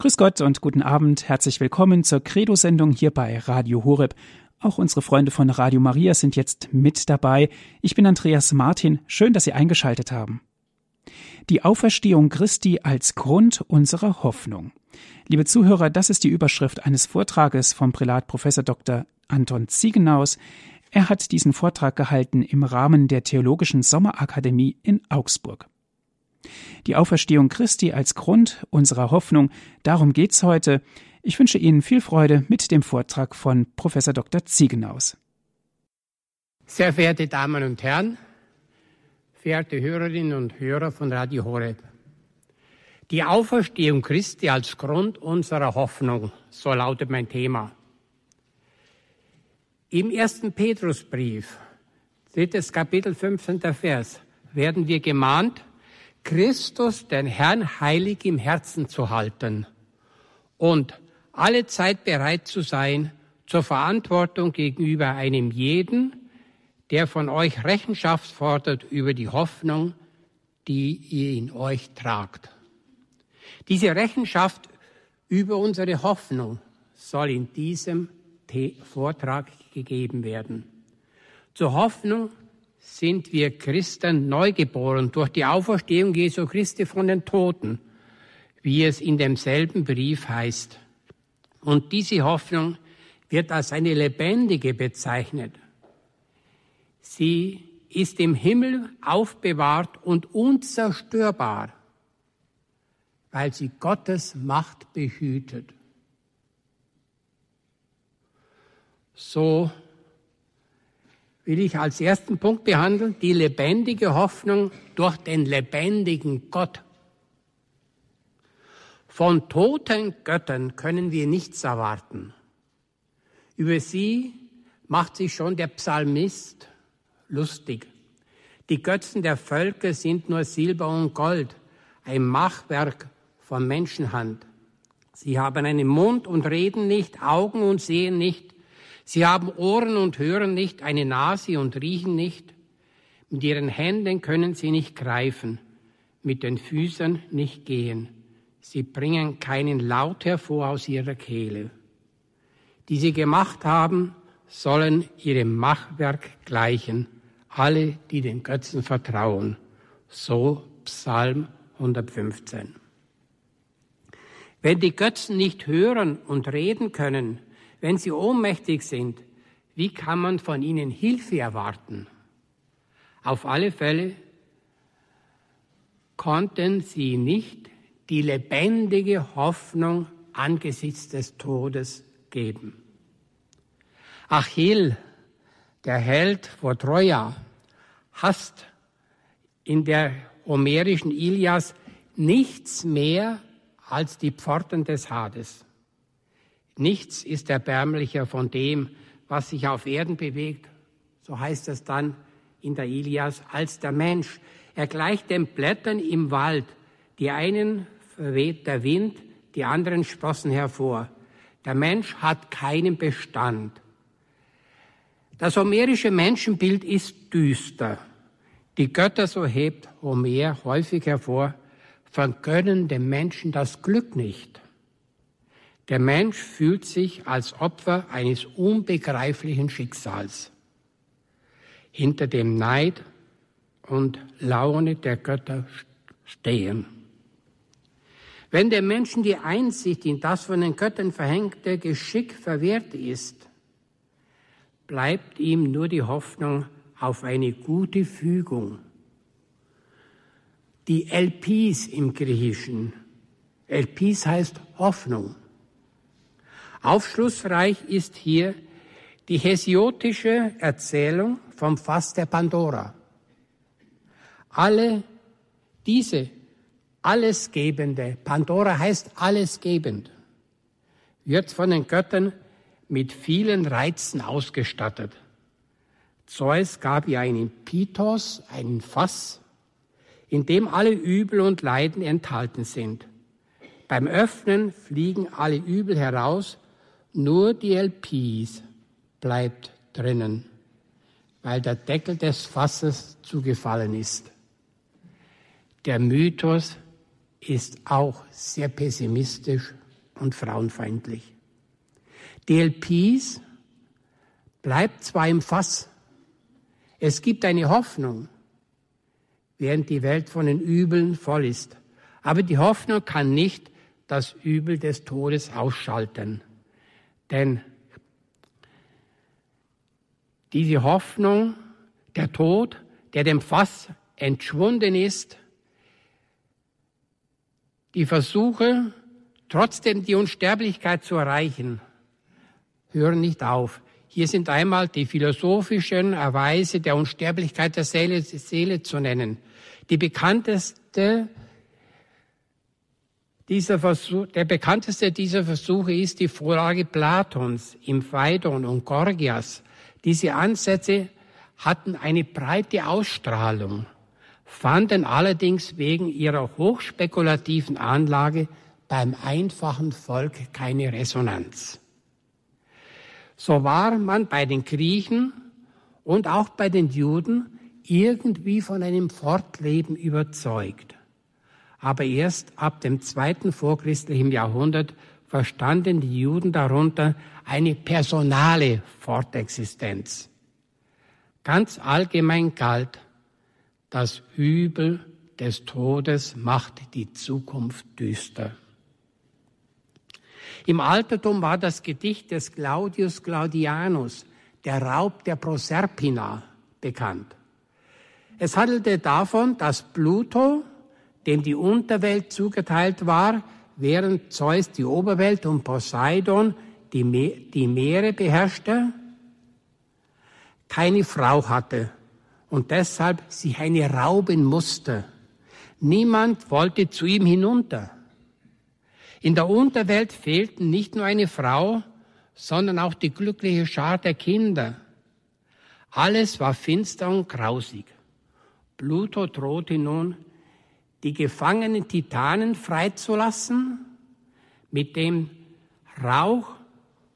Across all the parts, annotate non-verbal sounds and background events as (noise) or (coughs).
Grüß Gott und guten Abend. Herzlich willkommen zur Credo-Sendung hier bei Radio Horeb. Auch unsere Freunde von Radio Maria sind jetzt mit dabei. Ich bin Andreas Martin. Schön, dass Sie eingeschaltet haben. Die Auferstehung Christi als Grund unserer Hoffnung. Liebe Zuhörer, das ist die Überschrift eines Vortrages vom Prälat Professor Dr. Anton Ziegenaus. Er hat diesen Vortrag gehalten im Rahmen der Theologischen Sommerakademie in Augsburg. Die Auferstehung Christi als Grund unserer Hoffnung, darum geht's heute. Ich wünsche Ihnen viel Freude mit dem Vortrag von Professor Dr. Ziegenaus. Sehr verehrte Damen und Herren, verehrte Hörerinnen und Hörer von Radio Horeb. Die Auferstehung Christi als Grund unserer Hoffnung, so lautet mein Thema. Im ersten Petrusbrief, drittes Kapitel, 15. Vers, werden wir gemahnt, Christus, den Herrn, heilig im Herzen zu halten und alle Zeit bereit zu sein zur Verantwortung gegenüber einem jeden, der von euch Rechenschaft fordert über die Hoffnung, die ihr in euch tragt. Diese Rechenschaft über unsere Hoffnung soll in diesem Vortrag gegeben werden. Zur Hoffnung sind wir Christen neugeboren durch die Auferstehung Jesu Christi von den Toten, wie es in demselben Brief heißt. Und diese Hoffnung wird als eine lebendige bezeichnet. Sie ist im Himmel aufbewahrt und unzerstörbar, weil sie Gottes Macht behütet. So will ich als ersten Punkt behandeln, die lebendige Hoffnung durch den lebendigen Gott. Von toten Göttern können wir nichts erwarten. Über sie macht sich schon der Psalmist lustig. Die Götzen der Völker sind nur Silber und Gold, ein Machwerk von Menschenhand. Sie haben einen Mund und reden nicht, Augen und sehen nicht, Sie haben Ohren und hören nicht, eine Nase und riechen nicht. Mit ihren Händen können sie nicht greifen, mit den Füßen nicht gehen. Sie bringen keinen Laut hervor aus ihrer Kehle. Die sie gemacht haben, sollen ihrem Machwerk gleichen, alle, die den Götzen vertrauen. So Psalm 115. Wenn die Götzen nicht hören und reden können, wenn sie ohnmächtig sind, wie kann man von ihnen Hilfe erwarten? Auf alle Fälle konnten sie nicht die lebendige Hoffnung angesichts des Todes geben. Achill, der Held vor Troja, hasst in der homerischen Ilias nichts mehr als die Pforten des Hades. Nichts ist erbärmlicher von dem, was sich auf Erden bewegt, so heißt es dann in der Ilias, als der Mensch. Er gleicht den Blättern im Wald. Die einen verweht der Wind, die anderen sprossen hervor. Der Mensch hat keinen Bestand. Das homerische Menschenbild ist düster. Die Götter, so hebt Homer häufig hervor, vergönnen dem Menschen das Glück nicht. Der Mensch fühlt sich als Opfer eines unbegreiflichen Schicksals. Hinter dem Neid und Laune der Götter stehen. Wenn dem Menschen die Einsicht in das von den Göttern verhängte Geschick verwehrt ist, bleibt ihm nur die Hoffnung auf eine gute Fügung. Die Elpis im Griechischen. Elpis heißt Hoffnung. Aufschlussreich ist hier die hesiotische Erzählung vom Fass der Pandora. Alle diese allesgebende, Pandora heißt allesgebend, wird von den Göttern mit vielen Reizen ausgestattet. Zeus gab ihr einen Pitos, einen Fass, in dem alle Übel und Leiden enthalten sind. Beim Öffnen fliegen alle Übel heraus nur die LPs bleibt drinnen, weil der Deckel des Fasses zugefallen ist. Der Mythos ist auch sehr pessimistisch und frauenfeindlich. DLPs bleibt zwar im Fass, es gibt eine Hoffnung, während die Welt von den Übeln voll ist. Aber die Hoffnung kann nicht das Übel des Todes ausschalten. Denn diese Hoffnung, der Tod, der dem Fass entschwunden ist, die Versuche, trotzdem die Unsterblichkeit zu erreichen, hören nicht auf. Hier sind einmal die philosophischen Erweise der Unsterblichkeit der Seele, Seele zu nennen. Die bekannteste dieser Versuch, der bekannteste dieser Versuche ist die Vorlage Platons im Phaidon und Gorgias. Diese Ansätze hatten eine breite Ausstrahlung, fanden allerdings wegen ihrer hochspekulativen Anlage beim einfachen Volk keine Resonanz. So war man bei den Griechen und auch bei den Juden irgendwie von einem Fortleben überzeugt. Aber erst ab dem zweiten vorchristlichen Jahrhundert verstanden die Juden darunter eine personale Fortexistenz. Ganz allgemein galt, das Übel des Todes macht die Zukunft düster. Im Altertum war das Gedicht des Claudius Claudianus, der Raub der Proserpina, bekannt. Es handelte davon, dass Pluto, dem die Unterwelt zugeteilt war, während Zeus die Oberwelt und Poseidon die, Me die Meere beherrschte, keine Frau hatte und deshalb sich eine rauben musste. Niemand wollte zu ihm hinunter. In der Unterwelt fehlten nicht nur eine Frau, sondern auch die glückliche Schar der Kinder. Alles war finster und grausig. Pluto drohte nun, die gefangenen Titanen freizulassen, mit dem Rauch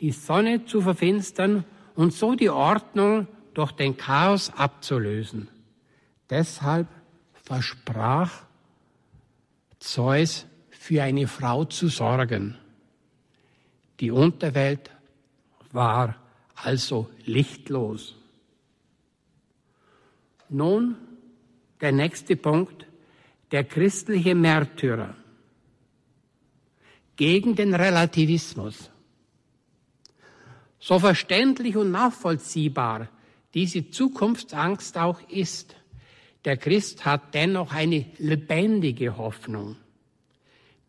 die Sonne zu verfinstern und so die Ordnung durch den Chaos abzulösen. Deshalb versprach Zeus für eine Frau zu sorgen. Die Unterwelt war also lichtlos. Nun der nächste Punkt, der christliche Märtyrer gegen den Relativismus. So verständlich und nachvollziehbar diese Zukunftsangst auch ist, der Christ hat dennoch eine lebendige Hoffnung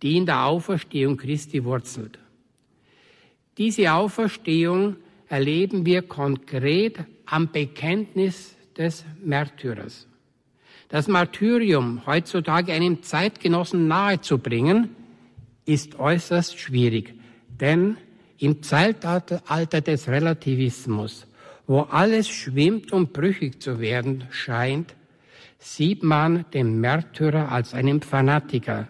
die in der Auferstehung Christi wurzelt. Diese Auferstehung erleben wir konkret am Bekenntnis des Märtyrers. Das Martyrium heutzutage einem Zeitgenossen nahezubringen, ist äußerst schwierig, denn im Zeitalter des Relativismus, wo alles schwimmt und brüchig zu werden scheint, sieht man den Märtyrer als einen Fanatiker,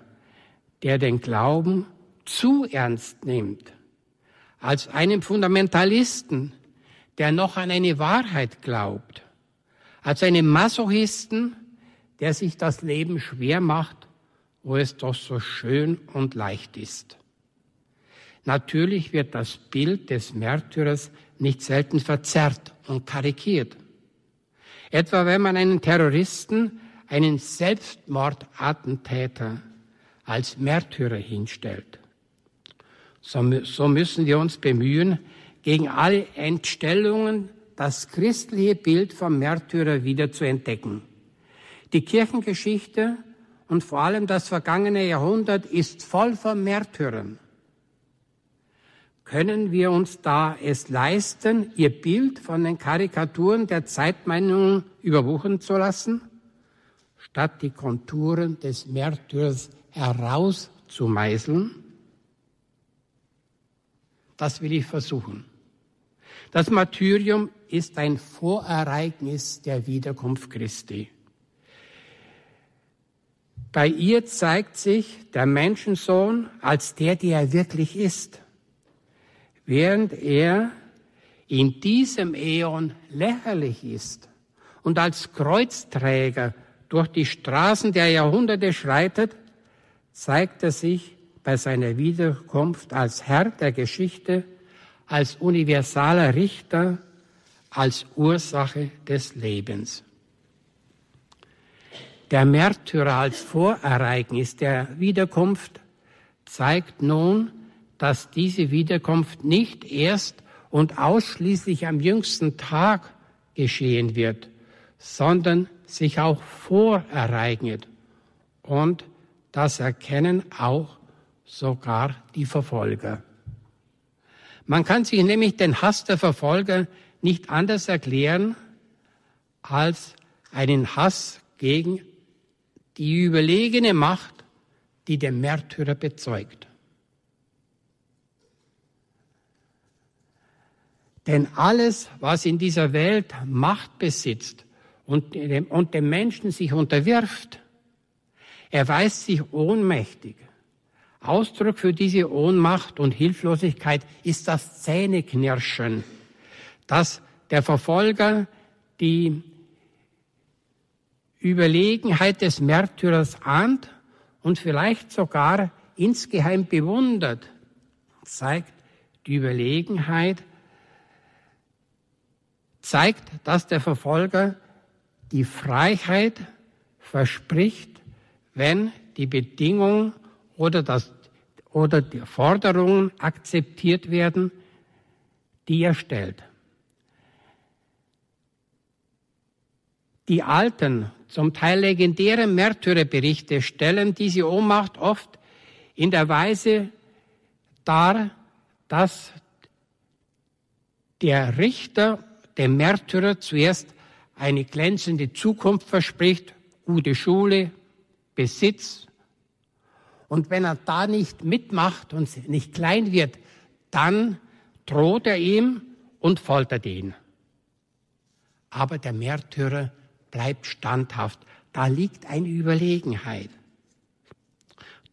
der den Glauben zu ernst nimmt, als einem Fundamentalisten, der noch an eine Wahrheit glaubt, als einem Masochisten, der sich das Leben schwer macht, wo es doch so schön und leicht ist. Natürlich wird das Bild des Märtyrers nicht selten verzerrt und karikiert. Etwa wenn man einen Terroristen, einen Selbstmordattentäter als Märtyrer hinstellt. So, so müssen wir uns bemühen, gegen alle Entstellungen das christliche Bild vom Märtyrer wieder zu entdecken. Die Kirchengeschichte und vor allem das vergangene Jahrhundert ist voll von Märtyrern. Können wir uns da es leisten, ihr Bild von den Karikaturen der Zeitmeinungen überwuchern zu lassen, statt die Konturen des Märtyrers herauszumeißeln? Das will ich versuchen. Das Martyrium ist ein Vorereignis der Wiederkunft Christi. Bei ihr zeigt sich der Menschensohn als der, der er wirklich ist, während er in diesem Äon lächerlich ist und als Kreuzträger durch die Straßen der Jahrhunderte schreitet, zeigt er sich bei seiner Wiederkunft als Herr der Geschichte, als universaler Richter, als Ursache des Lebens. Der Märtyrer als Vorereignis der Wiederkunft zeigt nun, dass diese Wiederkunft nicht erst und ausschließlich am jüngsten Tag geschehen wird, sondern sich auch vorereignet. Und das erkennen auch sogar die Verfolger. Man kann sich nämlich den Hass der Verfolger nicht anders erklären als einen Hass gegen die überlegene Macht, die der Märtyrer bezeugt. Denn alles, was in dieser Welt Macht besitzt und dem, und dem Menschen sich unterwirft, erweist sich ohnmächtig. Ausdruck für diese Ohnmacht und Hilflosigkeit ist das Zähneknirschen, dass der Verfolger die Überlegenheit des Märtyrers ahnt und vielleicht sogar insgeheim bewundert, zeigt die Überlegenheit, zeigt, dass der Verfolger die Freiheit verspricht, wenn die Bedingung oder, das, oder die Forderungen akzeptiert werden, die er stellt. Die alten, zum Teil legendären Märtyrerberichte stellen diese Ohnmacht oft in der Weise dar, dass der Richter dem Märtyrer zuerst eine glänzende Zukunft verspricht, gute Schule, Besitz. Und wenn er da nicht mitmacht und nicht klein wird, dann droht er ihm und foltert ihn. Aber der Märtyrer bleibt standhaft. Da liegt eine Überlegenheit.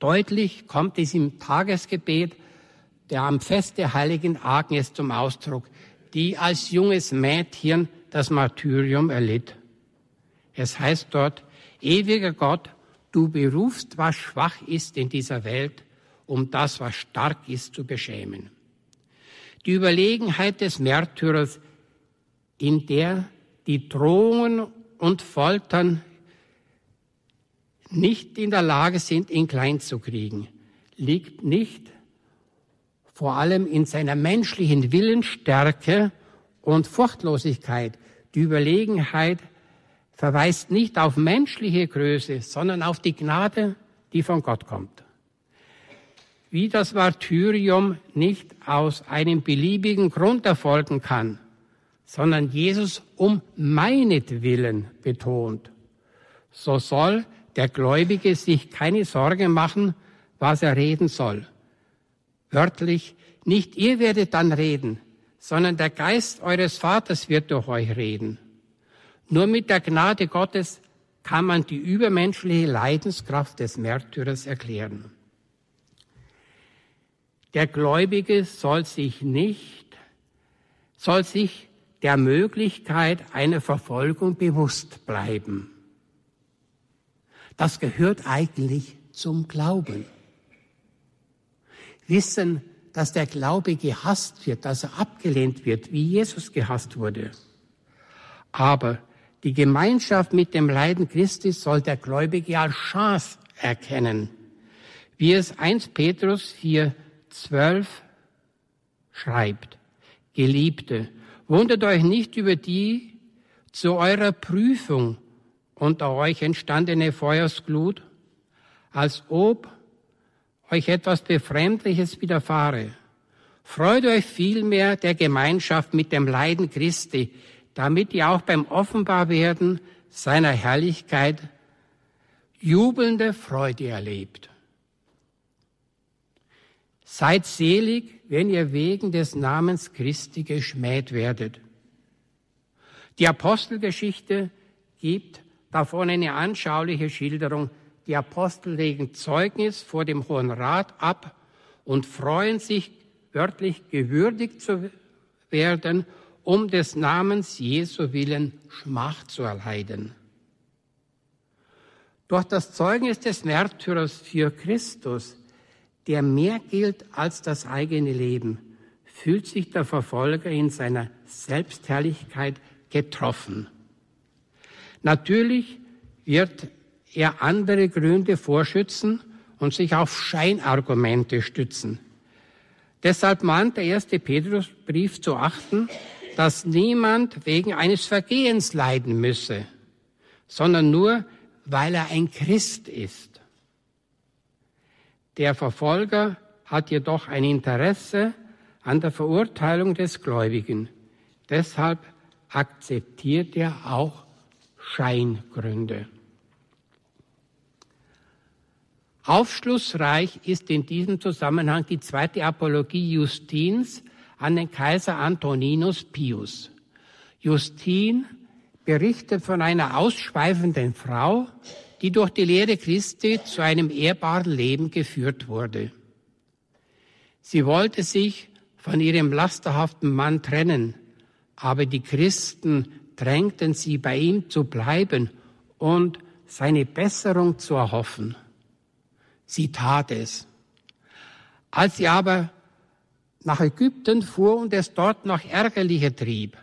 Deutlich kommt es im Tagesgebet der am Fest der heiligen Agnes zum Ausdruck, die als junges Mädchen das Martyrium erlitt. Es heißt dort, ewiger Gott, du berufst, was schwach ist in dieser Welt, um das, was stark ist, zu beschämen. Die Überlegenheit des Märtyrers, in der die Drohungen und Foltern nicht in der Lage sind, ihn klein zu kriegen, liegt nicht vor allem in seiner menschlichen Willensstärke und Furchtlosigkeit. Die Überlegenheit verweist nicht auf menschliche Größe, sondern auf die Gnade, die von Gott kommt. Wie das Martyrium nicht aus einem beliebigen Grund erfolgen kann, sondern Jesus um meinetwillen betont. So soll der Gläubige sich keine Sorge machen, was er reden soll. Wörtlich, nicht ihr werdet dann reden, sondern der Geist eures Vaters wird durch euch reden. Nur mit der Gnade Gottes kann man die übermenschliche Leidenskraft des Märtyrers erklären. Der Gläubige soll sich nicht, soll sich der Möglichkeit einer Verfolgung bewusst bleiben. Das gehört eigentlich zum Glauben. Wissen, dass der Glaube gehasst wird, dass er abgelehnt wird, wie Jesus gehasst wurde. Aber die Gemeinschaft mit dem Leiden Christi soll der Gläubige als Chance erkennen, wie es 1 Petrus 4, 12 schreibt. Geliebte, Wundert euch nicht über die zu eurer Prüfung unter euch entstandene Feuersglut, als ob euch etwas Befremdliches widerfahre. Freut euch vielmehr der Gemeinschaft mit dem Leiden Christi, damit ihr auch beim Offenbarwerden seiner Herrlichkeit jubelnde Freude erlebt. Seid selig, wenn ihr wegen des Namens Christi geschmäht werdet. Die Apostelgeschichte gibt davon eine anschauliche Schilderung. Die Apostel legen Zeugnis vor dem Hohen Rat ab und freuen sich, wörtlich gewürdigt zu werden, um des Namens Jesu willen Schmach zu erleiden. Durch das Zeugnis des Märtyrers für Christus der mehr gilt als das eigene Leben, fühlt sich der Verfolger in seiner Selbstherrlichkeit getroffen. Natürlich wird er andere Gründe vorschützen und sich auf Scheinargumente stützen. Deshalb mahnt der erste Petrusbrief zu achten, dass niemand wegen eines Vergehens leiden müsse, sondern nur, weil er ein Christ ist. Der Verfolger hat jedoch ein Interesse an der Verurteilung des Gläubigen. Deshalb akzeptiert er auch Scheingründe. Aufschlussreich ist in diesem Zusammenhang die zweite Apologie Justins an den Kaiser Antoninus Pius. Justin berichtet von einer ausschweifenden Frau, die durch die Lehre Christi zu einem ehrbaren Leben geführt wurde. Sie wollte sich von ihrem lasterhaften Mann trennen, aber die Christen drängten sie, bei ihm zu bleiben und seine Besserung zu erhoffen. Sie tat es. Als sie aber nach Ägypten fuhr und es dort noch ärgerlicher trieb,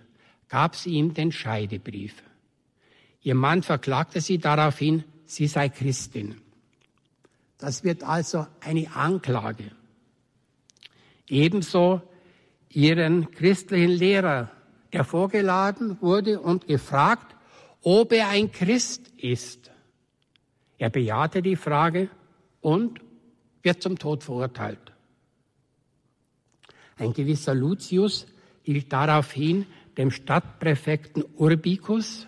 gab sie ihm den Scheidebrief. Ihr Mann verklagte sie daraufhin, sie sei Christin. Das wird also eine Anklage. Ebenso ihren christlichen Lehrer, der vorgeladen wurde und gefragt, ob er ein Christ ist. Er bejahte die Frage und wird zum Tod verurteilt. Ein gewisser Lucius hielt daraufhin dem Stadtpräfekten Urbicus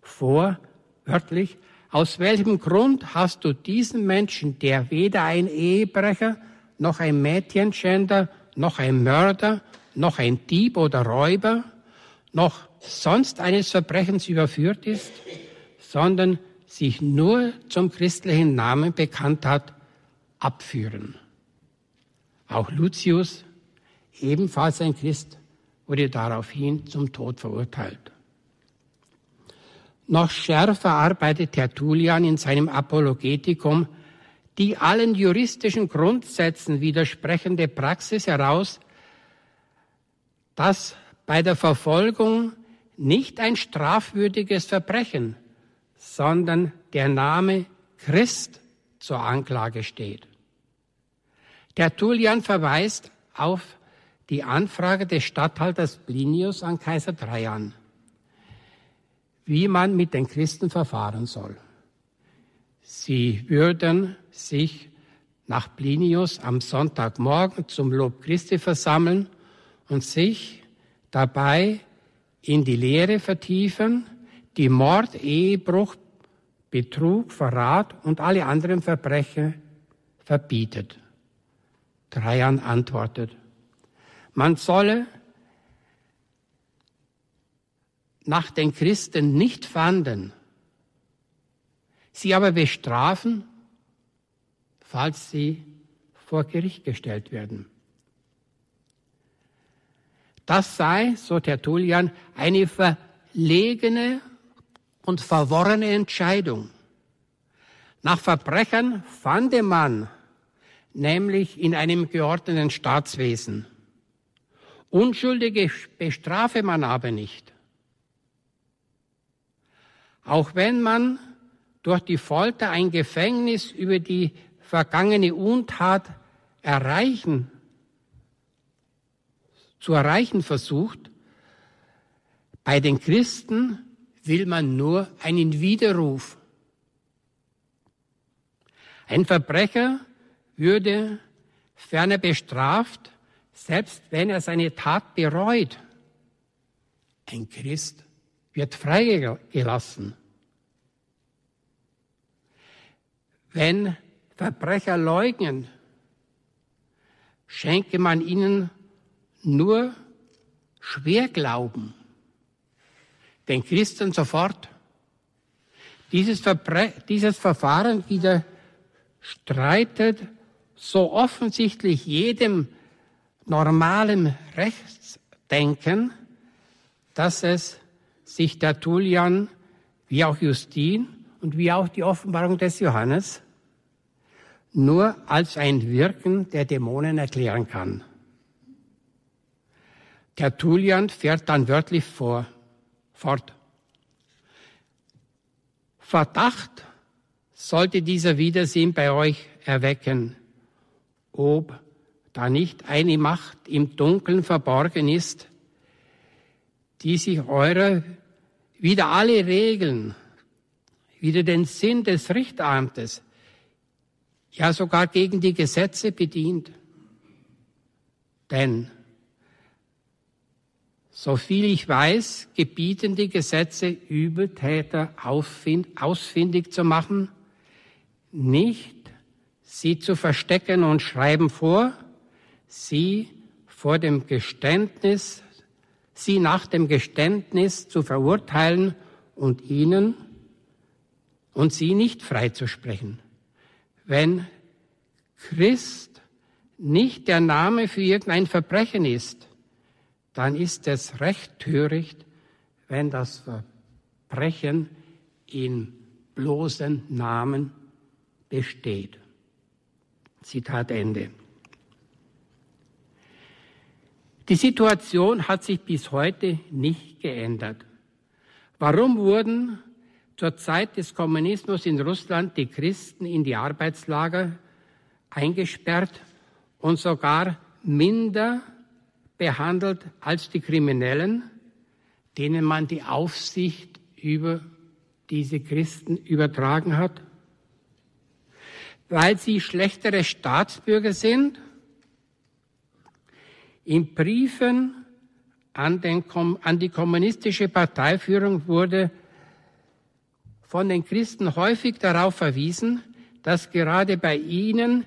vor, wörtlich, aus welchem Grund hast du diesen Menschen, der weder ein Ehebrecher, noch ein Mädchenschänder, noch ein Mörder, noch ein Dieb oder Räuber, noch sonst eines Verbrechens überführt ist, sondern sich nur zum christlichen Namen bekannt hat, abführen. Auch Lucius, ebenfalls ein Christ, wurde daraufhin zum Tod verurteilt. Noch schärfer arbeitet Tertullian in seinem Apologetikum die allen juristischen Grundsätzen widersprechende Praxis heraus, dass bei der Verfolgung nicht ein strafwürdiges Verbrechen, sondern der Name Christ zur Anklage steht. Tertullian verweist auf die Anfrage des Statthalters Plinius an Kaiser Trajan, wie man mit den Christen verfahren soll. Sie würden sich nach Plinius am Sonntagmorgen zum Lob Christi versammeln und sich dabei in die Lehre vertiefen, die Mord, Ehebruch, Betrug, Verrat und alle anderen Verbrechen verbietet. Trajan antwortet, man solle nach den Christen nicht fanden, sie aber bestrafen, falls sie vor Gericht gestellt werden. Das sei, so Tertullian, eine verlegene und verworrene Entscheidung. Nach Verbrechern fande man nämlich in einem geordneten Staatswesen. Unschuldige bestrafe man aber nicht. Auch wenn man durch die Folter ein Gefängnis über die vergangene Untat erreichen, zu erreichen versucht, bei den Christen will man nur einen Widerruf. Ein Verbrecher würde ferner bestraft, selbst wenn er seine Tat bereut. Ein Christ wird freigelassen. Wenn Verbrecher leugnen, schenke man ihnen nur Schwerglauben. Den Christen sofort. Dieses, Verbre dieses Verfahren widerstreitet so offensichtlich jedem normalen Rechtsdenken, dass es sich der Tullian wie auch Justin und wie auch die Offenbarung des Johannes nur als ein Wirken der Dämonen erklären kann. Tertullian fährt dann wörtlich vor, fort. Verdacht sollte dieser Wiedersehen bei euch erwecken, ob da nicht eine Macht im Dunkeln verborgen ist, die sich eurer wieder alle Regeln, wieder den Sinn des Richtamtes, ja sogar gegen die Gesetze bedient. Denn, so viel ich weiß, gebieten die Gesetze Übeltäter ausfindig zu machen, nicht sie zu verstecken und schreiben vor, sie vor dem Geständnis, sie nach dem Geständnis zu verurteilen und ihnen und sie nicht freizusprechen. Wenn Christ nicht der Name für irgendein Verbrechen ist, dann ist es recht töricht, wenn das Verbrechen in bloßen Namen besteht. Zitat Ende. Die Situation hat sich bis heute nicht geändert. Warum wurden zur Zeit des Kommunismus in Russland die Christen in die Arbeitslager eingesperrt und sogar minder behandelt als die Kriminellen, denen man die Aufsicht über diese Christen übertragen hat? Weil sie schlechtere Staatsbürger sind? In Briefen an, den, an die kommunistische Parteiführung wurde von den Christen häufig darauf verwiesen, dass gerade bei ihnen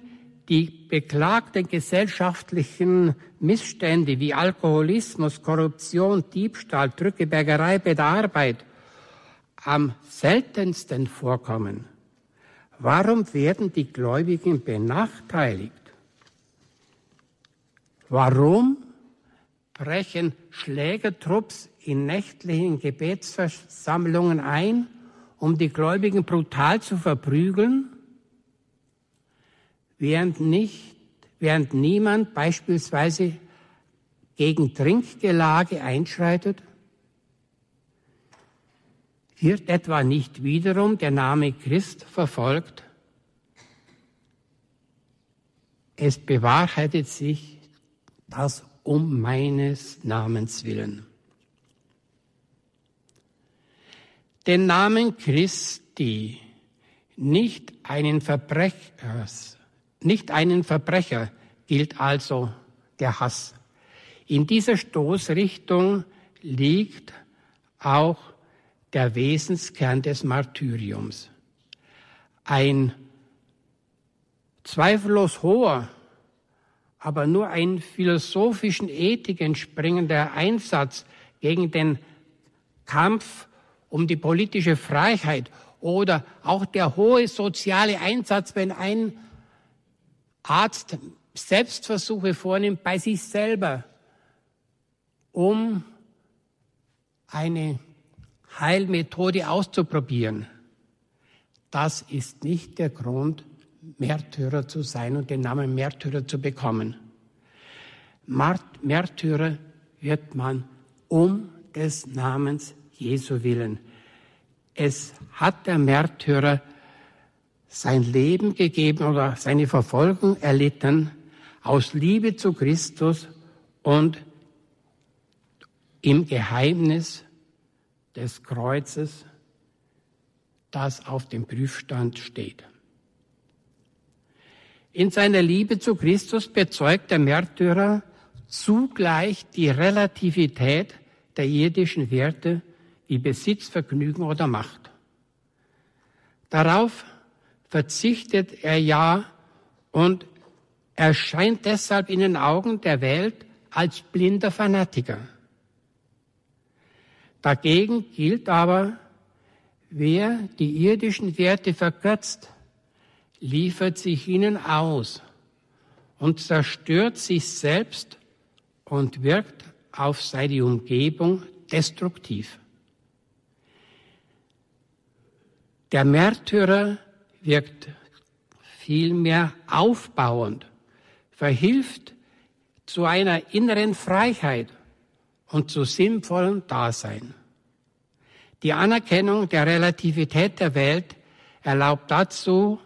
die beklagten gesellschaftlichen Missstände wie Alkoholismus, Korruption, Diebstahl, Drückebergerei bei der Arbeit am seltensten vorkommen. Warum werden die Gläubigen benachteiligt? Warum brechen Schlägertrupps in nächtlichen Gebetsversammlungen ein um die Gläubigen brutal zu verprügeln, während nicht, während niemand beispielsweise gegen Trinkgelage einschreitet? Wird etwa nicht wiederum der Name Christ verfolgt? Es bewahrheitet sich das um meines Namens willen. den Namen Christi, nicht einen Verbrecher, nicht einen Verbrecher gilt also der Hass. In dieser Stoßrichtung liegt auch der Wesenskern des Martyriums. Ein zweifellos hoher, aber nur ein philosophischen Ethik entspringender Einsatz gegen den Kampf um die politische Freiheit oder auch der hohe soziale Einsatz, wenn ein Arzt Selbstversuche vornimmt bei sich selber, um eine Heilmethode auszuprobieren. Das ist nicht der Grund, Märtyrer zu sein und den Namen Märtyrer zu bekommen. Märtyrer wird man um des Namens Jesu willen. Es hat der Märtyrer sein Leben gegeben oder seine Verfolgung erlitten aus Liebe zu Christus und im Geheimnis des Kreuzes, das auf dem Prüfstand steht. In seiner Liebe zu Christus bezeugt der Märtyrer zugleich die Relativität der irdischen Werte wie Besitz, Vergnügen oder Macht. Darauf verzichtet er ja und erscheint deshalb in den Augen der Welt als blinder Fanatiker. Dagegen gilt aber, wer die irdischen Werte verkürzt, liefert sich ihnen aus und zerstört sich selbst und wirkt auf seine Umgebung destruktiv. Der Märtyrer wirkt vielmehr aufbauend, verhilft zu einer inneren Freiheit und zu sinnvollen Dasein. Die Anerkennung der Relativität der Welt erlaubt dazu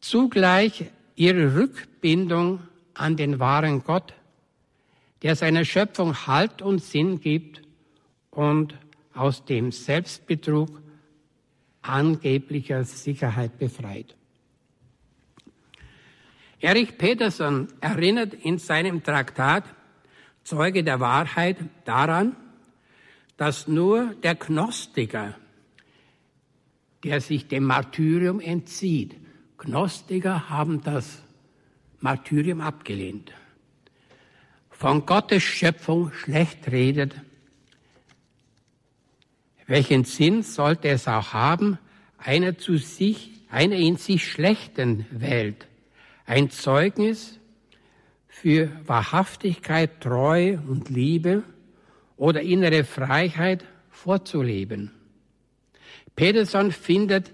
zugleich ihre Rückbindung an den wahren Gott, der seiner Schöpfung Halt und Sinn gibt und aus dem Selbstbetrug angeblicher Sicherheit befreit. Erich Peterson erinnert in seinem Traktat Zeuge der Wahrheit daran, dass nur der Gnostiker, der sich dem Martyrium entzieht, Gnostiker haben das Martyrium abgelehnt, von Gottes Schöpfung schlecht redet, welchen Sinn sollte es auch haben, einer zu sich, einer in sich schlechten Welt, ein Zeugnis für Wahrhaftigkeit, Treue und Liebe oder innere Freiheit vorzuleben. Peterson findet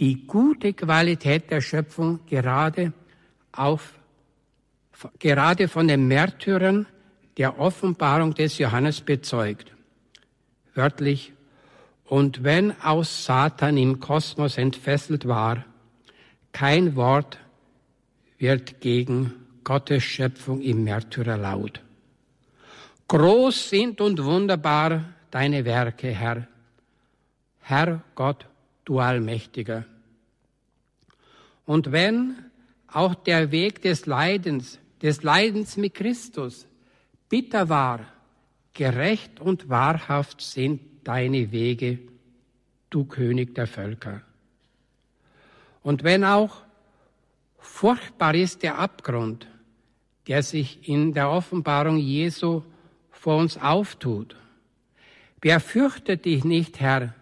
die gute Qualität der Schöpfung gerade auf, gerade von den Märtyrern der Offenbarung des Johannes bezeugt. Wörtlich, und wenn aus Satan im Kosmos entfesselt war, kein Wort wird gegen Gottes Schöpfung im Märtyrer laut. Groß sind und wunderbar deine Werke, Herr. Herr Gott, du Allmächtiger. Und wenn auch der Weg des Leidens, des Leidens mit Christus bitter war, gerecht und wahrhaft sind deine Wege, du König der Völker. Und wenn auch furchtbar ist der Abgrund, der sich in der Offenbarung Jesu vor uns auftut. Wer fürchtet dich nicht, Herr,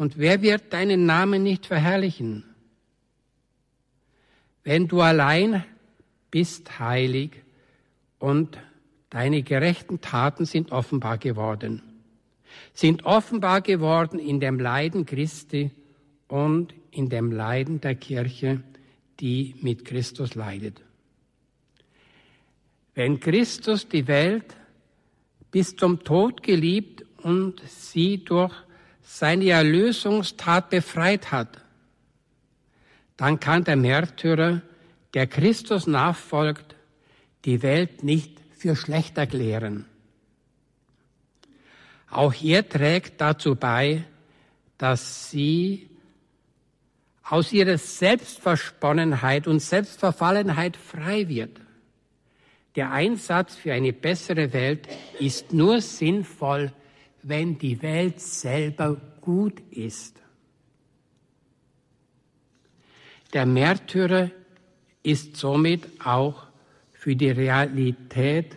und wer wird deinen Namen nicht verherrlichen? Wenn du allein bist heilig und deine gerechten Taten sind offenbar geworden, sind offenbar geworden in dem Leiden Christi und in dem Leiden der Kirche, die mit Christus leidet. Wenn Christus die Welt bis zum Tod geliebt und sie durch seine Erlösungstat befreit hat, dann kann der Märtyrer, der Christus nachfolgt, die Welt nicht für schlecht erklären. Auch er trägt dazu bei, dass sie aus ihrer Selbstversponnenheit und Selbstverfallenheit frei wird. Der Einsatz für eine bessere Welt ist nur sinnvoll, wenn die Welt selber gut ist. Der Märtyrer ist somit auch für die Realität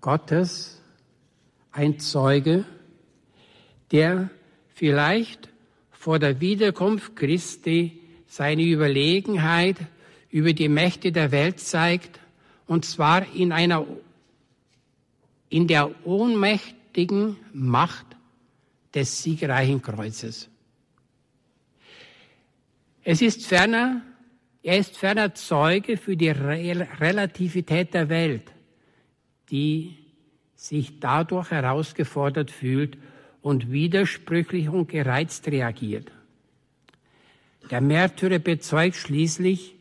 Gottes ein Zeuge, der vielleicht vor der Wiederkunft Christi seine Überlegenheit über die Mächte der Welt zeigt und zwar in einer, in der ohnmächtigen Macht des siegreichen Kreuzes. Es ist ferner, er ist ferner Zeuge für die Relativität der Welt, die sich dadurch herausgefordert fühlt und widersprüchlich und gereizt reagiert. Der Märtyrer bezeugt schließlich,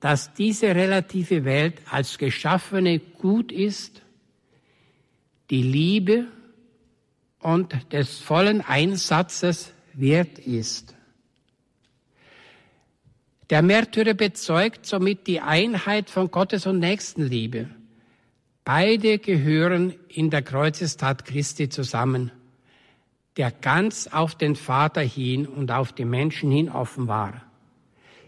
dass diese relative Welt als geschaffene gut ist, die Liebe und des vollen Einsatzes wert ist. Der Märtyrer bezeugt somit die Einheit von Gottes und Nächstenliebe. Beide gehören in der Kreuzestat Christi zusammen, der ganz auf den Vater hin und auf die Menschen hin offen war.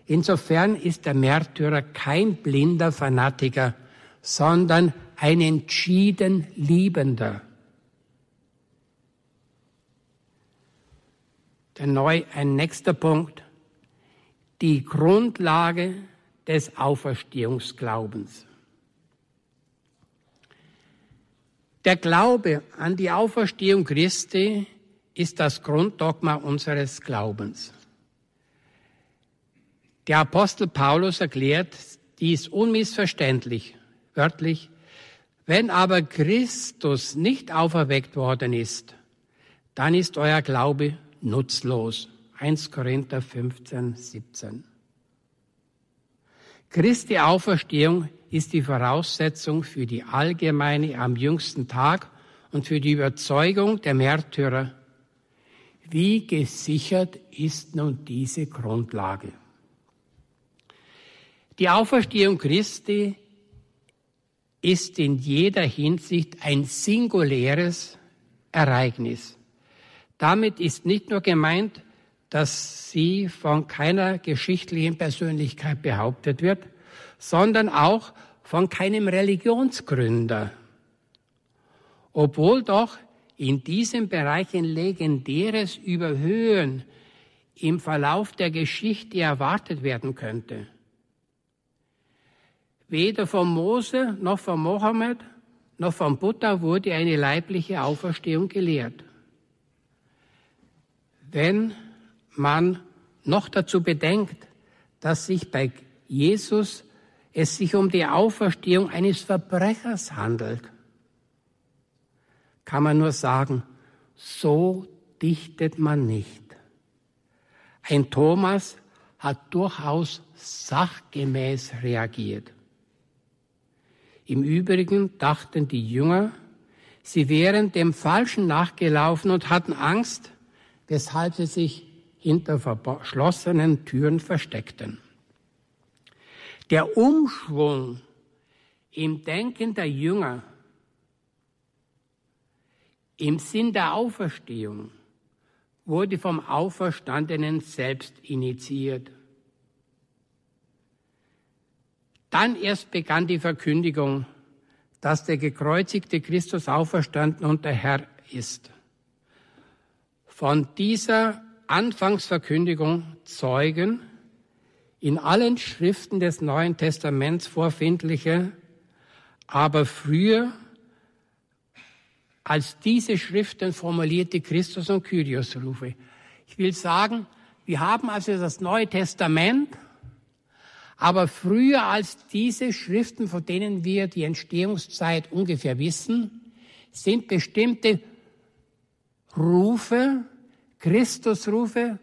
Insofern ist der Märtyrer kein blinder Fanatiker, sondern ein entschieden Liebender. Neu, ein nächster Punkt, die Grundlage des Auferstehungsglaubens. Der Glaube an die Auferstehung Christi ist das Grunddogma unseres Glaubens. Der Apostel Paulus erklärt dies unmissverständlich, wörtlich, wenn aber Christus nicht auferweckt worden ist, dann ist euer Glaube nutzlos. 1 Korinther 15, 17. Christi Auferstehung ist die Voraussetzung für die allgemeine am jüngsten Tag und für die Überzeugung der Märtyrer. Wie gesichert ist nun diese Grundlage? Die Auferstehung Christi ist in jeder Hinsicht ein singuläres Ereignis. Damit ist nicht nur gemeint, dass sie von keiner geschichtlichen Persönlichkeit behauptet wird, sondern auch von keinem Religionsgründer. Obwohl doch in diesem Bereich ein legendäres Überhöhen im Verlauf der Geschichte erwartet werden könnte. Weder von Mose noch von Mohammed noch von Buddha wurde eine leibliche Auferstehung gelehrt. Wenn man noch dazu bedenkt, dass sich bei Jesus es sich um die Auferstehung eines Verbrechers handelt, kann man nur sagen, so dichtet man nicht. Ein Thomas hat durchaus sachgemäß reagiert. Im Übrigen dachten die Jünger, sie wären dem Falschen nachgelaufen und hatten Angst, weshalb sie sich hinter verschlossenen Türen versteckten. Der Umschwung im Denken der Jünger im Sinn der Auferstehung wurde vom Auferstandenen selbst initiiert. Dann erst begann die Verkündigung, dass der gekreuzigte Christus auferstanden und der Herr ist. Von dieser Anfangsverkündigung zeugen in allen Schriften des Neuen Testaments vorfindliche, aber früher als diese Schriften formulierte Christus und Kyrios-Rufe. Ich will sagen, wir haben also das Neue Testament, aber früher als diese Schriften, von denen wir die Entstehungszeit ungefähr wissen, sind bestimmte Rufe, Christusrufe,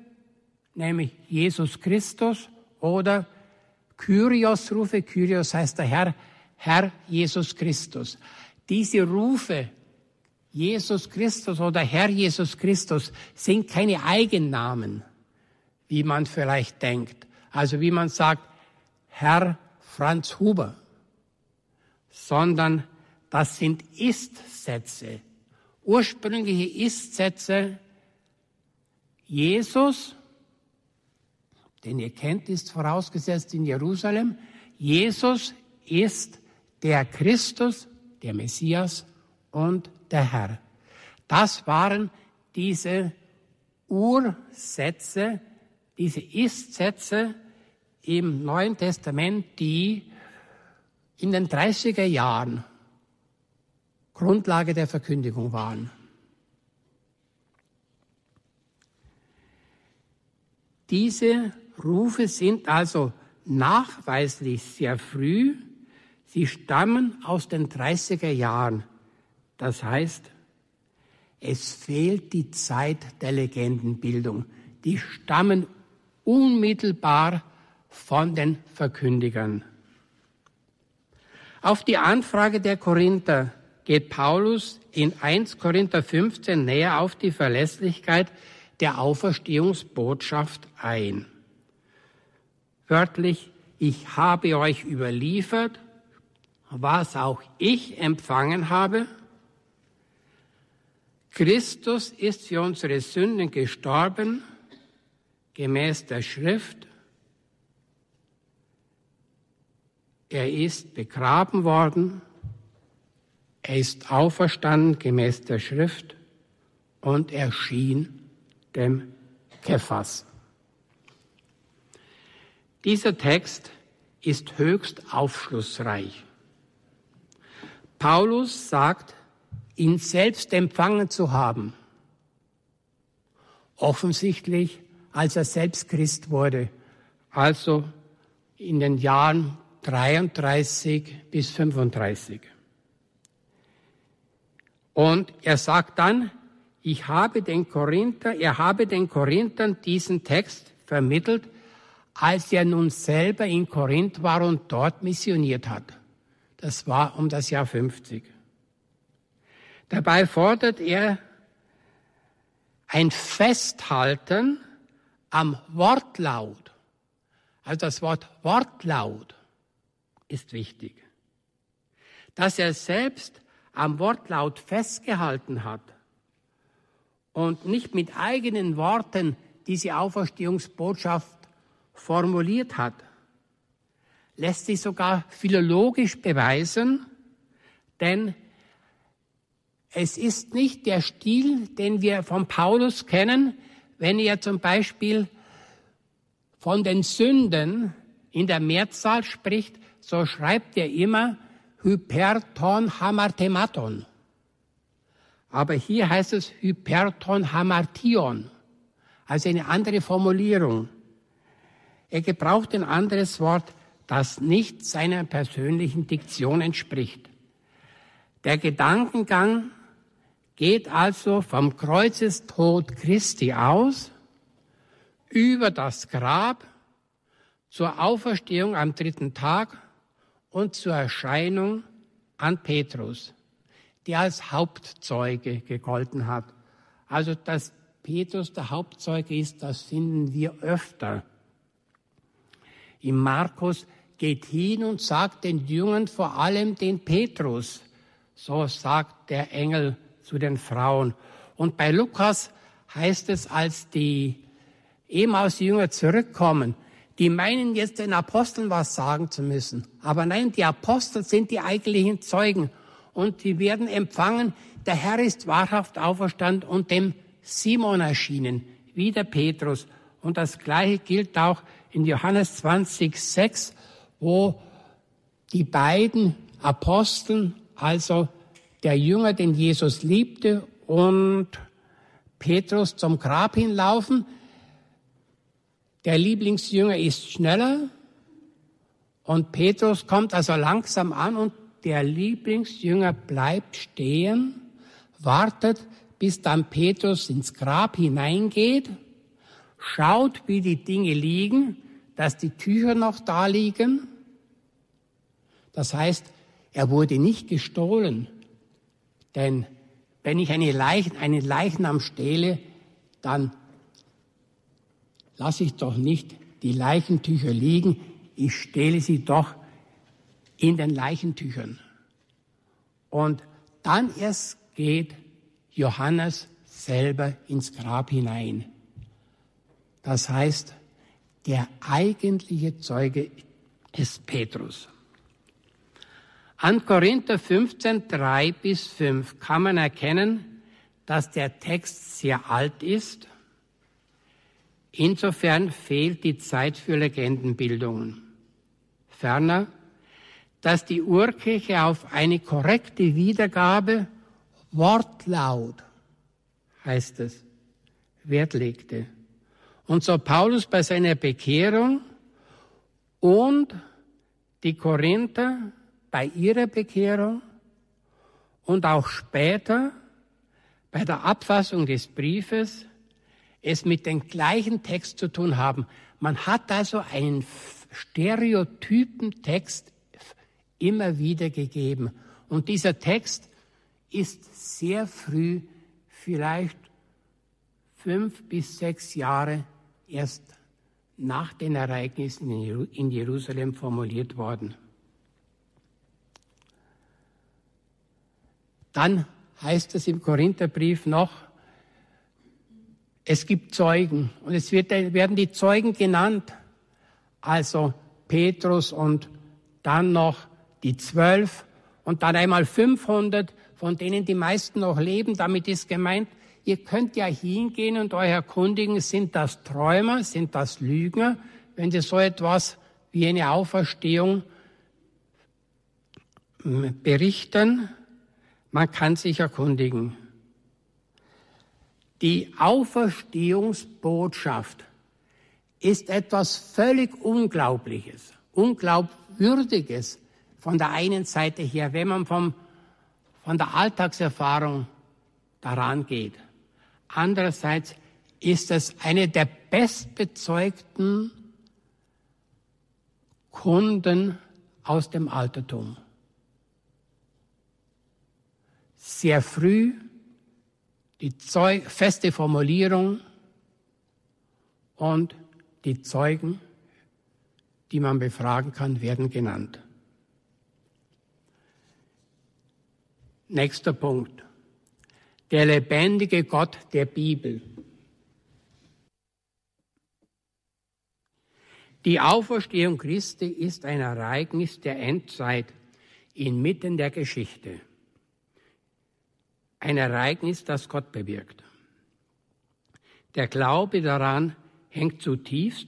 nämlich Jesus Christus oder Kyrios-Rufe. Kyrios heißt der Herr, Herr Jesus Christus. Diese Rufe, Jesus Christus oder Herr Jesus Christus, sind keine Eigennamen, wie man vielleicht denkt. Also wie man sagt, Herr Franz Huber, sondern das sind Ist-Sätze, ursprüngliche Ist-Sätze, Jesus, den ihr kennt, ist vorausgesetzt in Jerusalem. Jesus ist der Christus, der Messias und der Herr. Das waren diese Ursätze, diese Ist-Sätze im Neuen Testament, die in den 30er Jahren Grundlage der Verkündigung waren. Diese Rufe sind also nachweislich sehr früh. Sie stammen aus den 30er Jahren. Das heißt, es fehlt die Zeit der Legendenbildung. Die stammen unmittelbar von den Verkündigern. Auf die Anfrage der Korinther geht Paulus in 1 Korinther 15 näher auf die Verlässlichkeit der Auferstehungsbotschaft ein. Wörtlich, ich habe euch überliefert, was auch ich empfangen habe. Christus ist für unsere Sünden gestorben, gemäß der Schrift. Er ist begraben worden, er ist auferstanden gemäß der Schrift und erschien dem Kephas. Dieser Text ist höchst aufschlussreich. Paulus sagt, ihn selbst empfangen zu haben. Offensichtlich, als er selbst Christ wurde, also in den Jahren 33 bis 35. Und er sagt dann, ich habe den Korinther, er habe den Korinthern diesen Text vermittelt, als er nun selber in Korinth war und dort missioniert hat. Das war um das Jahr 50. Dabei fordert er ein Festhalten am Wortlaut. Also das Wort Wortlaut ist wichtig. Dass er selbst am Wortlaut festgehalten hat und nicht mit eigenen Worten diese Auferstehungsbotschaft formuliert hat, lässt sich sogar philologisch beweisen, denn es ist nicht der Stil, den wir von Paulus kennen, wenn er zum Beispiel von den Sünden in der Mehrzahl spricht, so schreibt er immer Hyperton Hamartematon. Aber hier heißt es Hyperton Hamartion, also eine andere Formulierung. Er gebraucht ein anderes Wort, das nicht seiner persönlichen Diktion entspricht. Der Gedankengang geht also vom Kreuzestod Christi aus über das Grab zur Auferstehung am dritten Tag und zur Erscheinung an Petrus, der als Hauptzeuge gegolten hat. Also, dass Petrus der Hauptzeuge ist, das finden wir öfter. Im Markus geht hin und sagt den Jüngern vor allem den Petrus. So sagt der Engel zu den Frauen. Und bei Lukas heißt es, als die Emaus-Jünger zurückkommen, die meinen jetzt den Aposteln was sagen zu müssen. Aber nein, die Apostel sind die eigentlichen Zeugen und die werden empfangen, der Herr ist wahrhaft auferstanden und dem Simon erschienen, wie der Petrus. Und das Gleiche gilt auch in Johannes 20, 6, wo die beiden Aposteln, also der Jünger, den Jesus liebte, und Petrus zum Grab hinlaufen. Der Lieblingsjünger ist schneller und Petrus kommt also langsam an und der Lieblingsjünger bleibt stehen, wartet, bis dann Petrus ins Grab hineingeht, schaut, wie die Dinge liegen, dass die Tücher noch da liegen. Das heißt, er wurde nicht gestohlen, denn wenn ich eine Leichen, einen Leichnam stehle, dann lasse ich doch nicht die Leichentücher liegen, ich stehle sie doch in den Leichentüchern. Und dann erst geht Johannes selber ins Grab hinein. Das heißt, der eigentliche Zeuge ist Petrus. An Korinther 15, 3 bis 5 kann man erkennen, dass der Text sehr alt ist Insofern fehlt die Zeit für Legendenbildungen. Ferner, dass die Urkirche auf eine korrekte Wiedergabe Wortlaut, heißt es, Wert legte. Und so Paulus bei seiner Bekehrung und die Korinther bei ihrer Bekehrung und auch später bei der Abfassung des Briefes es mit dem gleichen Text zu tun haben. Man hat also einen stereotypen Text immer wieder gegeben. Und dieser Text ist sehr früh, vielleicht fünf bis sechs Jahre erst nach den Ereignissen in Jerusalem formuliert worden. Dann heißt es im Korintherbrief noch, es gibt Zeugen und es wird, werden die Zeugen genannt, also Petrus und dann noch die zwölf und dann einmal 500, von denen die meisten noch leben. Damit ist gemeint, ihr könnt ja hingehen und euch erkundigen, sind das Träumer, sind das Lügner, wenn sie so etwas wie eine Auferstehung berichten. Man kann sich erkundigen. Die Auferstehungsbotschaft, ist etwas völlig Unglaubliches, Unglaubwürdiges von der einen Seite her, wenn man vom, von der Alltagserfahrung daran geht. Andererseits ist es eine der bestbezeugten Kunden aus dem Altertum. Sehr früh die feste Formulierung und die Zeugen, die man befragen kann, werden genannt. Nächster Punkt. Der lebendige Gott der Bibel. Die Auferstehung Christi ist ein Ereignis der Endzeit inmitten der Geschichte. Ein Ereignis, das Gott bewirkt. Der Glaube daran hängt zutiefst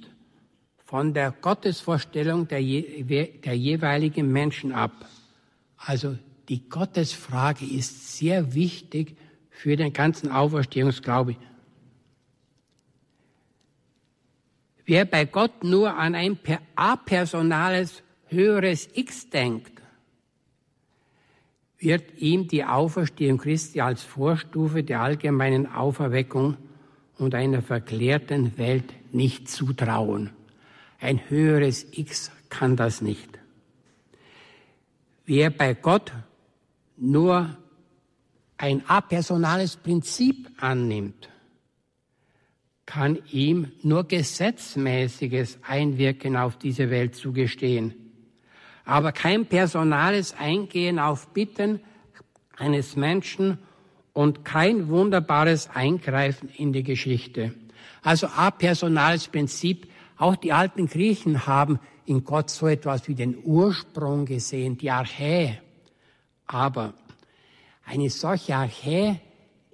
von der Gottesvorstellung der, je, der jeweiligen Menschen ab. Also die Gottesfrage ist sehr wichtig für den ganzen Auferstehungsglaube. Wer bei Gott nur an ein apersonales höheres X denkt, wird ihm die Auferstehung Christi als Vorstufe der allgemeinen Auferweckung und einer verklärten Welt nicht zutrauen. Ein höheres X kann das nicht. Wer bei Gott nur ein apersonales Prinzip annimmt, kann ihm nur gesetzmäßiges Einwirken auf diese Welt zugestehen, aber kein personales Eingehen auf Bitten eines Menschen und kein wunderbares Eingreifen in die Geschichte. Also apersonales Prinzip, auch die alten Griechen haben in Gott so etwas wie den Ursprung gesehen, die Archä. Aber eine solche Archä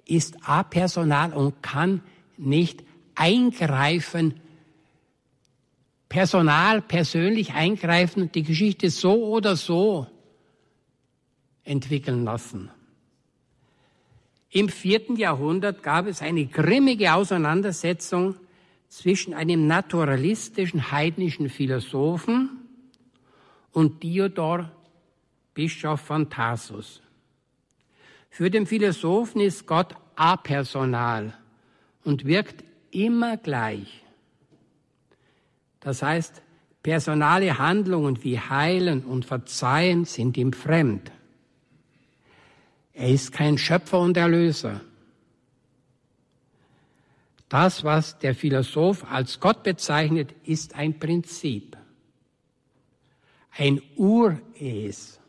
ist apersonal und kann nicht eingreifen, Personal persönlich eingreifen und die Geschichte so oder so entwickeln lassen. Im vierten Jahrhundert gab es eine grimmige Auseinandersetzung zwischen einem naturalistischen heidnischen Philosophen und Diodor, Bischof von Tarsus. Für den Philosophen ist Gott apersonal und wirkt immer gleich. Das heißt, personale Handlungen wie Heilen und Verzeihen sind ihm fremd. Er ist kein Schöpfer und Erlöser. Das, was der Philosoph als Gott bezeichnet, ist ein Prinzip, ein Ur-Es.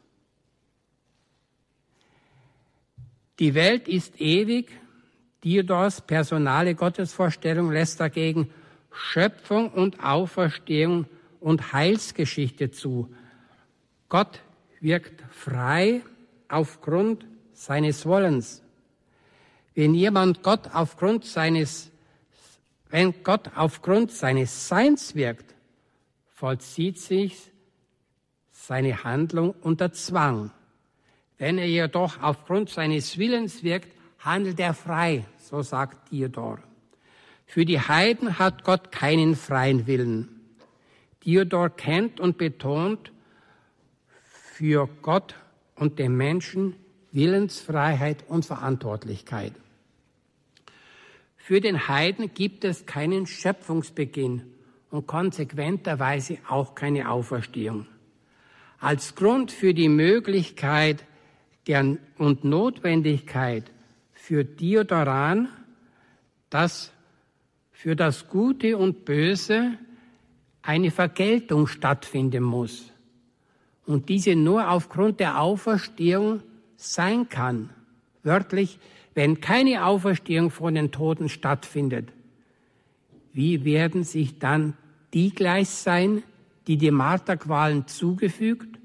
Die Welt ist ewig Diodors personale Gottesvorstellung lässt dagegen Schöpfung und Auferstehung und Heilsgeschichte zu. Gott wirkt frei aufgrund seines Wollens. Wenn jemand Gott aufgrund seines, wenn Gott aufgrund seines Seins wirkt, vollzieht sich seine Handlung unter Zwang. Wenn er jedoch aufgrund seines Willens wirkt, handelt er frei, so sagt Diodor. Für die Heiden hat Gott keinen freien Willen. Diodor kennt und betont für Gott und den Menschen Willensfreiheit und Verantwortlichkeit. Für den Heiden gibt es keinen Schöpfungsbeginn und konsequenterweise auch keine Auferstehung. Als Grund für die Möglichkeit der und Notwendigkeit für Diodoran, dass für das Gute und Böse eine Vergeltung stattfinden muss und diese nur aufgrund der Auferstehung sein kann. Wörtlich, wenn keine Auferstehung von den Toten stattfindet, wie werden sich dann die gleich sein, die die Marterqualen zugefügt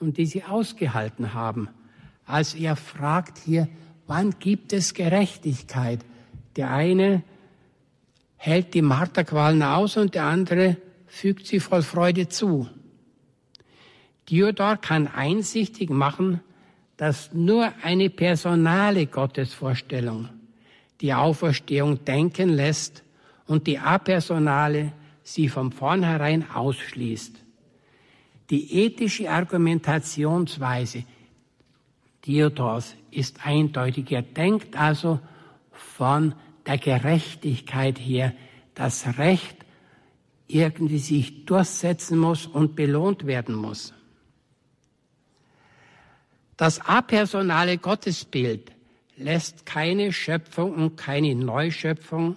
und die sie ausgehalten haben? Also er fragt hier, Wann gibt es Gerechtigkeit? Der eine hält die Marterqualen aus und der andere fügt sie voll Freude zu. Diodor kann einsichtig machen, dass nur eine personale Gottesvorstellung die Auferstehung denken lässt und die apersonale sie von vornherein ausschließt. Die ethische Argumentationsweise Diodos ist eindeutig. Er denkt also von der Gerechtigkeit her, das Recht irgendwie sich durchsetzen muss und belohnt werden muss. Das apersonale Gottesbild lässt keine Schöpfung und keine Neuschöpfung,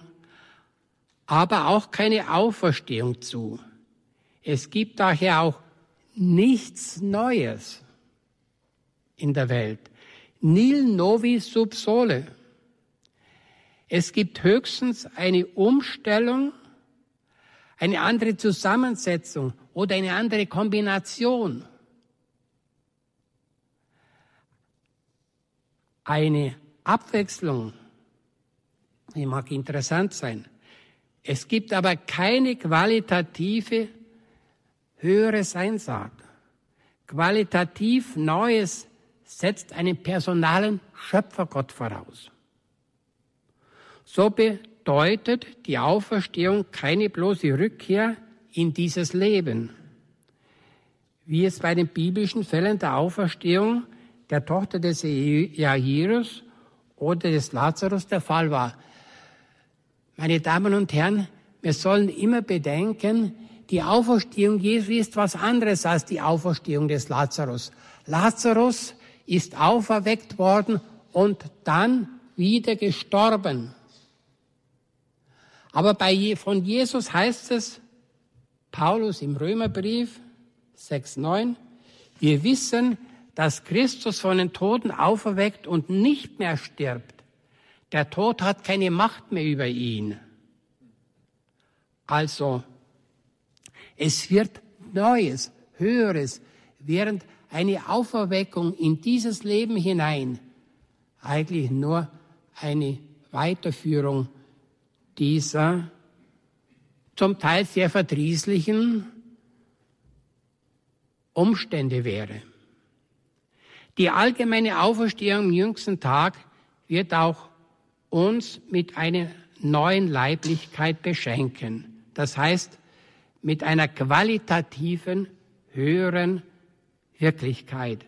aber auch keine Auferstehung zu. Es gibt daher auch nichts Neues in der Welt. Nil novi sub sole. Es gibt höchstens eine Umstellung, eine andere Zusammensetzung oder eine andere Kombination. Eine Abwechslung, die mag interessant sein. Es gibt aber keine qualitative höhere Seinsart. Qualitativ Neues setzt einen personalen Schöpfergott voraus. So bedeutet die Auferstehung keine bloße Rückkehr in dieses Leben, wie es bei den biblischen Fällen der Auferstehung der Tochter des Jairus oder des Lazarus der Fall war. Meine Damen und Herren, wir sollen immer bedenken, die Auferstehung Jesu ist was anderes als die Auferstehung des Lazarus. Lazarus ist auferweckt worden und dann wieder gestorben. Aber bei, von Jesus heißt es, Paulus im Römerbrief 6.9, wir wissen, dass Christus von den Toten auferweckt und nicht mehr stirbt. Der Tod hat keine Macht mehr über ihn. Also, es wird Neues, Höheres, während eine Auferweckung in dieses Leben hinein eigentlich nur eine Weiterführung dieser zum Teil sehr verdrießlichen Umstände wäre. Die allgemeine Auferstehung am jüngsten Tag wird auch uns mit einer neuen Leiblichkeit beschenken. Das heißt, mit einer qualitativen, höheren Wirklichkeit,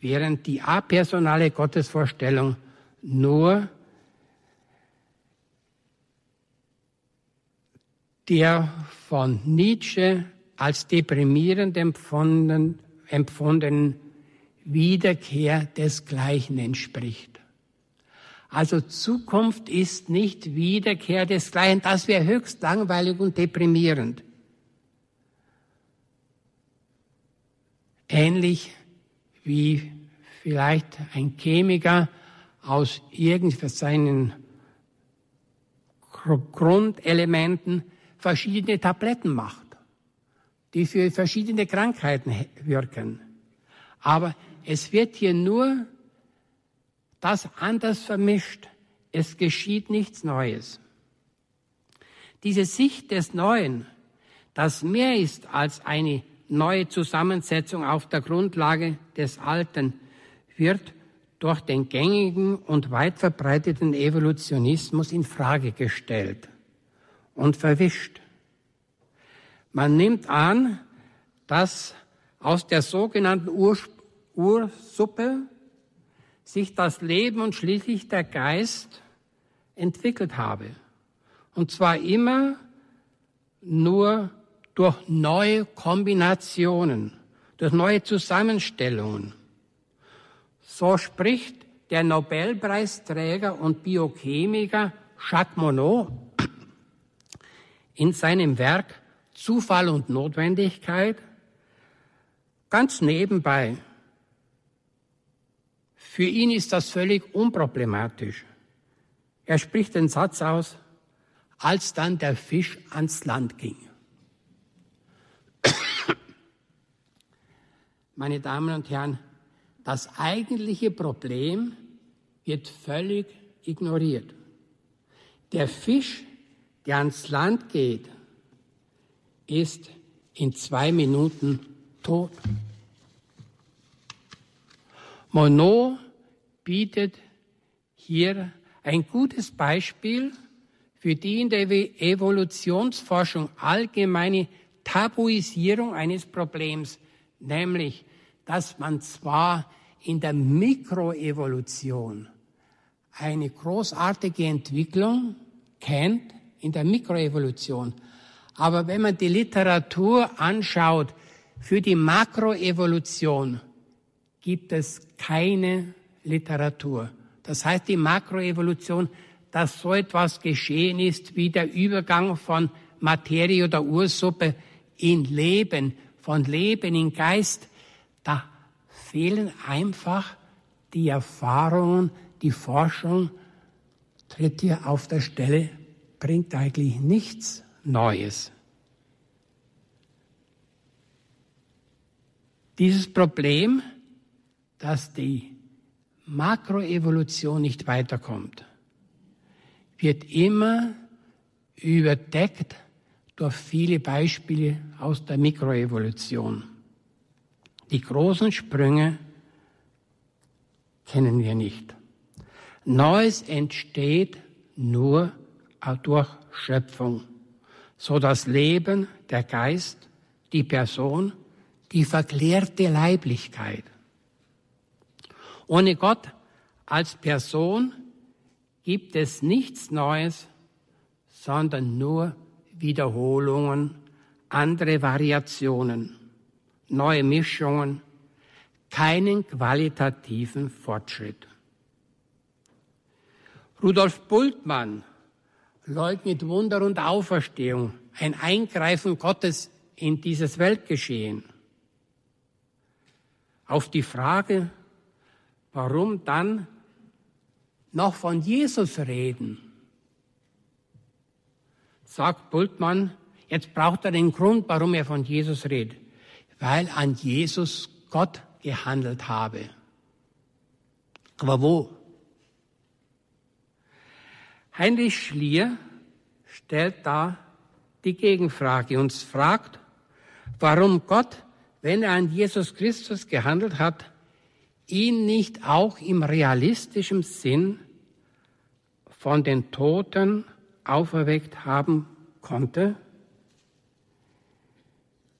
während die apersonale Gottesvorstellung nur der von Nietzsche als deprimierend empfundenen, empfundenen Wiederkehr desgleichen entspricht. Also Zukunft ist nicht Wiederkehr desgleichen. Das wäre höchst langweilig und deprimierend. Ähnlich wie vielleicht ein Chemiker aus irgendeinen Grundelementen verschiedene Tabletten macht, die für verschiedene Krankheiten wirken. Aber es wird hier nur das anders vermischt. Es geschieht nichts Neues. Diese Sicht des Neuen, das mehr ist als eine neue Zusammensetzung auf der Grundlage des Alten, wird durch den gängigen und weit verbreiteten Evolutionismus in Frage gestellt und verwischt. Man nimmt an, dass aus der sogenannten Ursprung Ursuppe sich das Leben und schließlich der Geist entwickelt habe. Und zwar immer nur durch neue Kombinationen, durch neue Zusammenstellungen. So spricht der Nobelpreisträger und Biochemiker Jacques Monod in seinem Werk Zufall und Notwendigkeit ganz nebenbei für ihn ist das völlig unproblematisch. Er spricht den Satz aus, als dann der Fisch ans Land ging. (coughs) Meine Damen und Herren, das eigentliche Problem wird völlig ignoriert. Der Fisch, der ans Land geht, ist in zwei Minuten tot. Monod bietet hier ein gutes Beispiel für die in der Evolutionsforschung allgemeine Tabuisierung eines Problems, nämlich, dass man zwar in der Mikroevolution eine großartige Entwicklung kennt, in der Mikroevolution, aber wenn man die Literatur anschaut für die Makroevolution, gibt es keine Literatur. Das heißt, die Makroevolution dass so etwas geschehen ist wie der Übergang von Materie oder Ursuppe in Leben, von Leben in Geist, da fehlen einfach die Erfahrungen, die Forschung tritt hier auf der Stelle, bringt eigentlich nichts Neues. Dieses Problem, dass die Makroevolution nicht weiterkommt, wird immer überdeckt durch viele Beispiele aus der Mikroevolution. Die großen Sprünge kennen wir nicht. Neues entsteht nur durch Schöpfung, so das Leben, der Geist, die Person, die verklärte Leiblichkeit. Ohne Gott als Person gibt es nichts Neues, sondern nur Wiederholungen, andere Variationen, neue Mischungen, keinen qualitativen Fortschritt. Rudolf Bultmann leugnet Wunder und Auferstehung, ein Eingreifen Gottes in dieses Weltgeschehen. Auf die Frage, warum dann noch von Jesus reden, sagt Bultmann, jetzt braucht er den Grund, warum er von Jesus redet. Weil an Jesus Gott gehandelt habe. Aber wo? Heinrich Schlier stellt da die Gegenfrage und fragt, warum Gott, wenn er an Jesus Christus gehandelt hat, ihn nicht auch im realistischen Sinn von den Toten auferweckt haben konnte?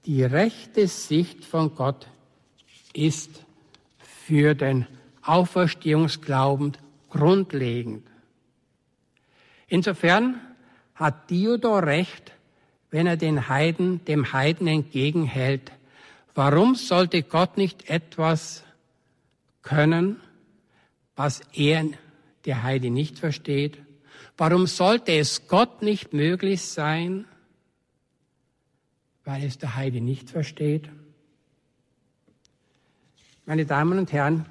Die rechte Sicht von Gott ist für den Auferstehungsglauben grundlegend. Insofern hat Diodor recht, wenn er den Heiden, dem Heiden entgegenhält. Warum sollte Gott nicht etwas können, was er, der Heide, nicht versteht? Warum sollte es Gott nicht möglich sein, weil es der Heide nicht versteht? Meine Damen und Herren,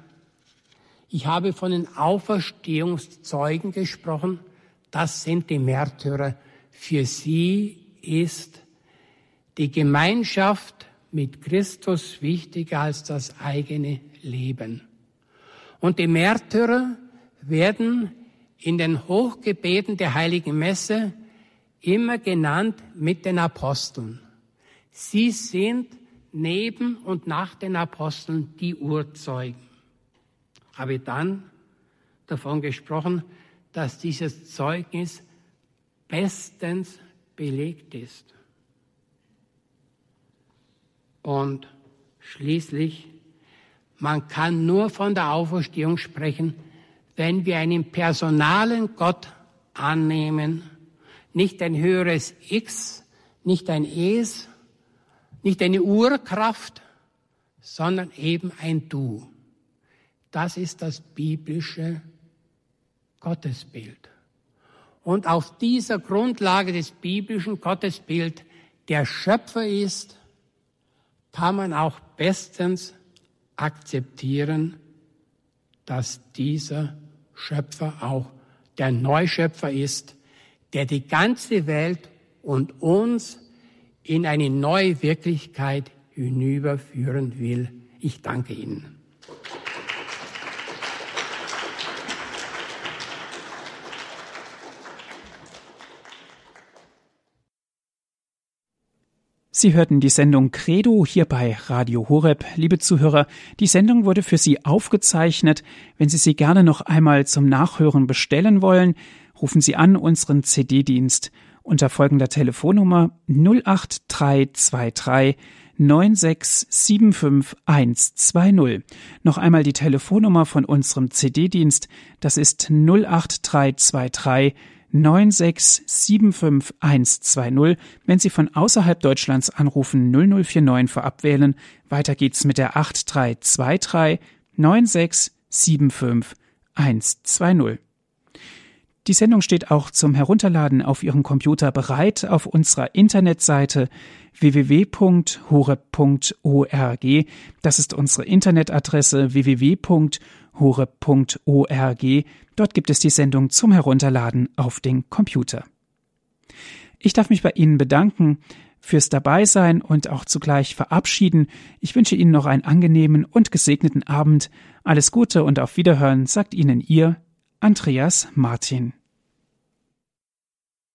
ich habe von den Auferstehungszeugen gesprochen. Das sind die Märtyrer. Für sie ist die Gemeinschaft mit Christus wichtiger als das eigene Leben. Und die Märtyrer werden in den Hochgebeten der heiligen Messe immer genannt mit den Aposteln. Sie sind neben und nach den Aposteln die Urzeugen. Habe dann davon gesprochen, dass dieses Zeugnis bestens belegt ist. Und schließlich man kann nur von der Auferstehung sprechen, wenn wir einen personalen Gott annehmen, nicht ein höheres X, nicht ein Es, nicht eine Urkraft, sondern eben ein Du. Das ist das biblische Gottesbild. Und auf dieser Grundlage des biblischen Gottesbild, der Schöpfer ist, kann man auch bestens akzeptieren, dass dieser Schöpfer auch der Neuschöpfer ist, der die ganze Welt und uns in eine neue Wirklichkeit hinüberführen will. Ich danke Ihnen. Sie hörten die Sendung Credo hier bei Radio Horeb. Liebe Zuhörer, die Sendung wurde für Sie aufgezeichnet. Wenn Sie sie gerne noch einmal zum Nachhören bestellen wollen, rufen Sie an unseren CD-Dienst unter folgender Telefonnummer 08323 9675120. Noch einmal die Telefonnummer von unserem CD-Dienst, das ist 08323 9675120. Wenn Sie von außerhalb Deutschlands anrufen, 0049 vorab wählen. Weiter geht's mit der 8323 9675120. Die Sendung steht auch zum Herunterladen auf Ihrem Computer bereit auf unserer Internetseite www.hore.org. Das ist unsere Internetadresse www.hore.org. Dort gibt es die Sendung zum Herunterladen auf den Computer. Ich darf mich bei Ihnen bedanken fürs Dabeisein und auch zugleich verabschieden. Ich wünsche Ihnen noch einen angenehmen und gesegneten Abend. Alles Gute und auf Wiederhören sagt Ihnen Ihr Andreas Martin.